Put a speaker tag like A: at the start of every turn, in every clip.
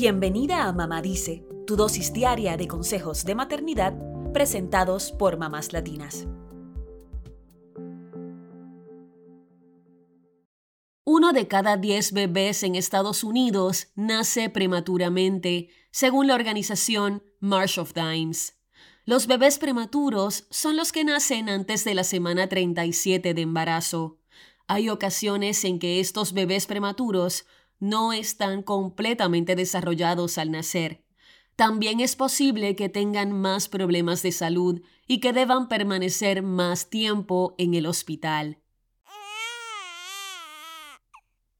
A: Bienvenida a Mamá Dice, tu dosis diaria de consejos de maternidad presentados por mamás latinas.
B: Uno de cada diez bebés en Estados Unidos nace prematuramente, según la organización Marsh of Dimes. Los bebés prematuros son los que nacen antes de la semana 37 de embarazo. Hay ocasiones en que estos bebés prematuros no están completamente desarrollados al nacer. También es posible que tengan más problemas de salud y que deban permanecer más tiempo en el hospital.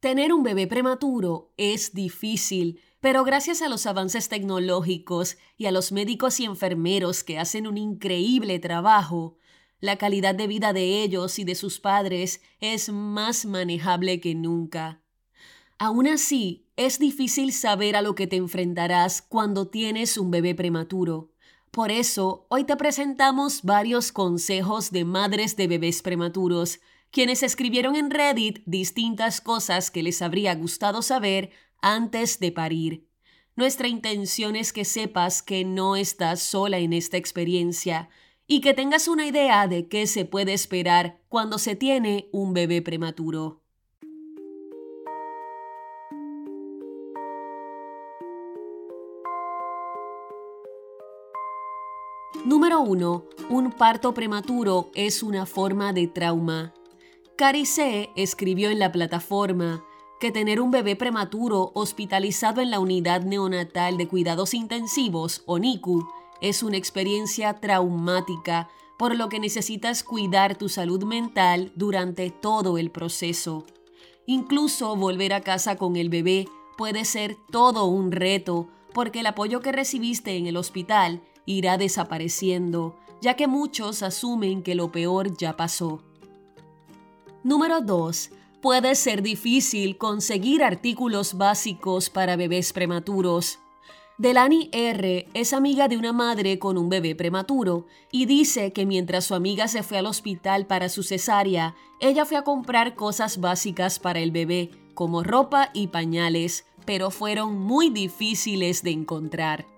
B: Tener un bebé prematuro es difícil, pero gracias a los avances tecnológicos y a los médicos y enfermeros que hacen un increíble trabajo, la calidad de vida de ellos y de sus padres es más manejable que nunca. Aún así, es difícil saber a lo que te enfrentarás cuando tienes un bebé prematuro. Por eso, hoy te presentamos varios consejos de madres de bebés prematuros quienes escribieron en Reddit distintas cosas que les habría gustado saber antes de parir. Nuestra intención es que sepas que no estás sola en esta experiencia y que tengas una idea de qué se puede esperar cuando se tiene un bebé prematuro. Número 1. Un parto prematuro es una forma de trauma. Carice escribió en la plataforma que tener un bebé prematuro hospitalizado en la unidad neonatal de cuidados intensivos o NICU es una experiencia traumática, por lo que necesitas cuidar tu salud mental durante todo el proceso. Incluso volver a casa con el bebé puede ser todo un reto, porque el apoyo que recibiste en el hospital irá desapareciendo, ya que muchos asumen que lo peor ya pasó. Número 2. Puede ser difícil conseguir artículos básicos para bebés prematuros. Delani R. es amiga de una madre con un bebé prematuro y dice que mientras su amiga se fue al hospital para su cesárea, ella fue a comprar cosas básicas para el bebé, como ropa y pañales, pero fueron muy difíciles de encontrar.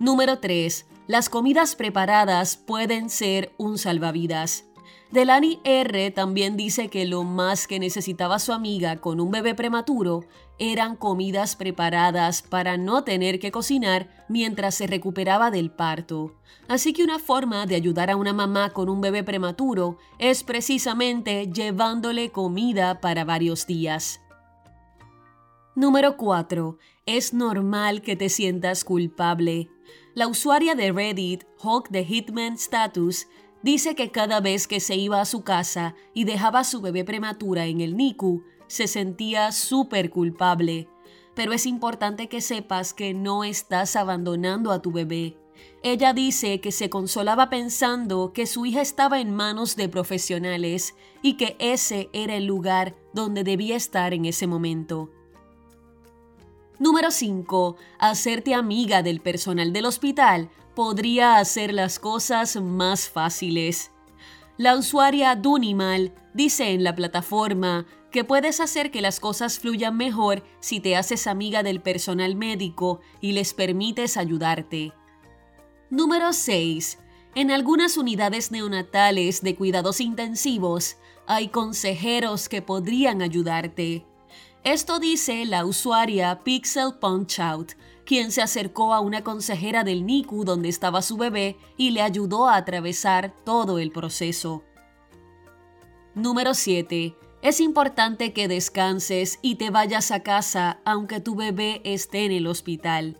B: Número 3. Las comidas preparadas pueden ser un salvavidas. Delani R. también dice que lo más que necesitaba su amiga con un bebé prematuro eran comidas preparadas para no tener que cocinar mientras se recuperaba del parto. Así que una forma de ayudar a una mamá con un bebé prematuro es precisamente llevándole comida para varios días. Número 4. Es normal que te sientas culpable. La usuaria de Reddit, Hawk the Hitman Status, Dice que cada vez que se iba a su casa y dejaba a su bebé prematura en el NICU, se sentía súper culpable. Pero es importante que sepas que no estás abandonando a tu bebé. Ella dice que se consolaba pensando que su hija estaba en manos de profesionales y que ese era el lugar donde debía estar en ese momento. Número 5. Hacerte amiga del personal del hospital podría hacer las cosas más fáciles. La usuaria Dunimal dice en la plataforma que puedes hacer que las cosas fluyan mejor si te haces amiga del personal médico y les permites ayudarte. Número 6. En algunas unidades neonatales de cuidados intensivos hay consejeros que podrían ayudarte. Esto dice la usuaria Pixel Punchout, quien se acercó a una consejera del NICU donde estaba su bebé y le ayudó a atravesar todo el proceso. Número 7. Es importante que descanses y te vayas a casa aunque tu bebé esté en el hospital.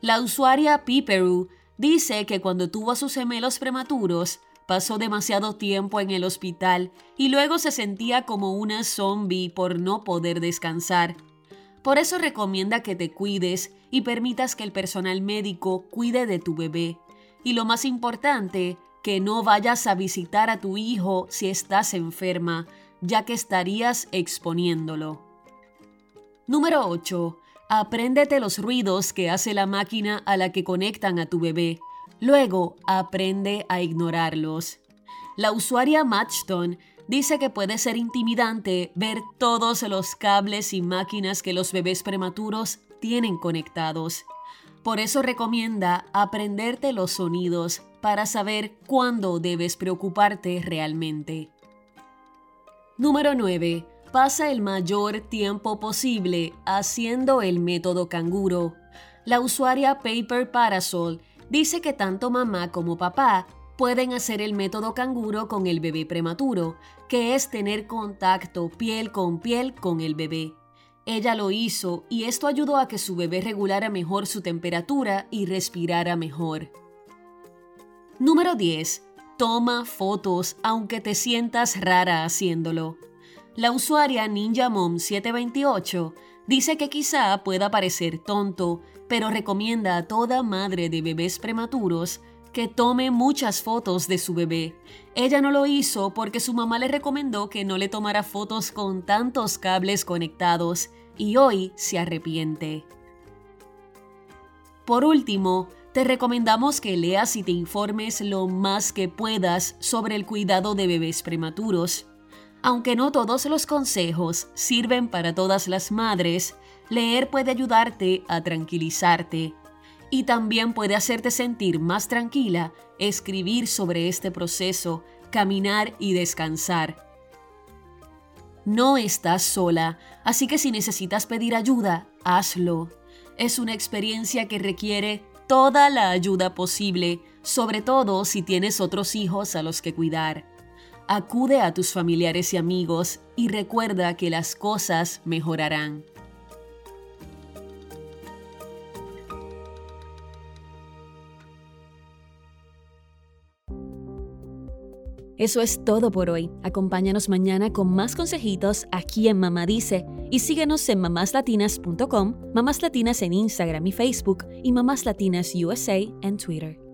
B: La usuaria Piperu dice que cuando tuvo a sus gemelos prematuros, Pasó demasiado tiempo en el hospital y luego se sentía como una zombie por no poder descansar. Por eso recomienda que te cuides y permitas que el personal médico cuide de tu bebé. Y lo más importante, que no vayas a visitar a tu hijo si estás enferma, ya que estarías exponiéndolo. Número 8. Apréndete los ruidos que hace la máquina a la que conectan a tu bebé. Luego, aprende a ignorarlos. La usuaria Matchton dice que puede ser intimidante ver todos los cables y máquinas que los bebés prematuros mantienen conectados. Por eso recomienda aprenderte los sonidos para saber cuándo debes preocuparte realmente. Número 9. Pasa el mayor tiempo posible haciendo el método canguro. La usuaria Paper Parasol dice que tanto mamá como papá pueden hacer el método canguro con el bebé prematuro, que es tener contacto piel con piel con el bebé. Ella lo hizo y esto ayudó a que su bebé regulara mejor su temperatura y respirara mejor. Número 10. Toma fotos aunque te sientas rara haciéndolo. La usuaria Ninja Mom 728 dice que quizá pueda parecer tonto, pero recomienda a toda madre de bebés prematuros que tome muchas fotos de su bebé. Ella no lo hizo porque su mamá le recomendó que no le tomara fotos con tantos cables conectados y hoy se arrepiente. Por último, te recomendamos que leas y te informes lo más que puedas sobre el cuidado de bebés prematuros. Aunque no todos los consejos sirven para todas las madres, leer puede ayudarte a tranquilizarte. Y también puede hacerte sentir más tranquila escribir sobre este proceso, caminar y descansar. No estás sola, así que si necesitas pedir ayuda, hazlo. Es una experiencia que requiere toda la ayuda posible, sobre todo si tienes otros hijos a los que cuidar. Acude a tus familiares y amigos y recuerda que las cosas mejorarán.
A: Eso es todo por hoy. Acompáñanos mañana con más consejitos aquí en Mamá Dice y síguenos en mamáslatinas.com, Mamás Latinas en Instagram y Facebook y Mamás Latinas USA en Twitter.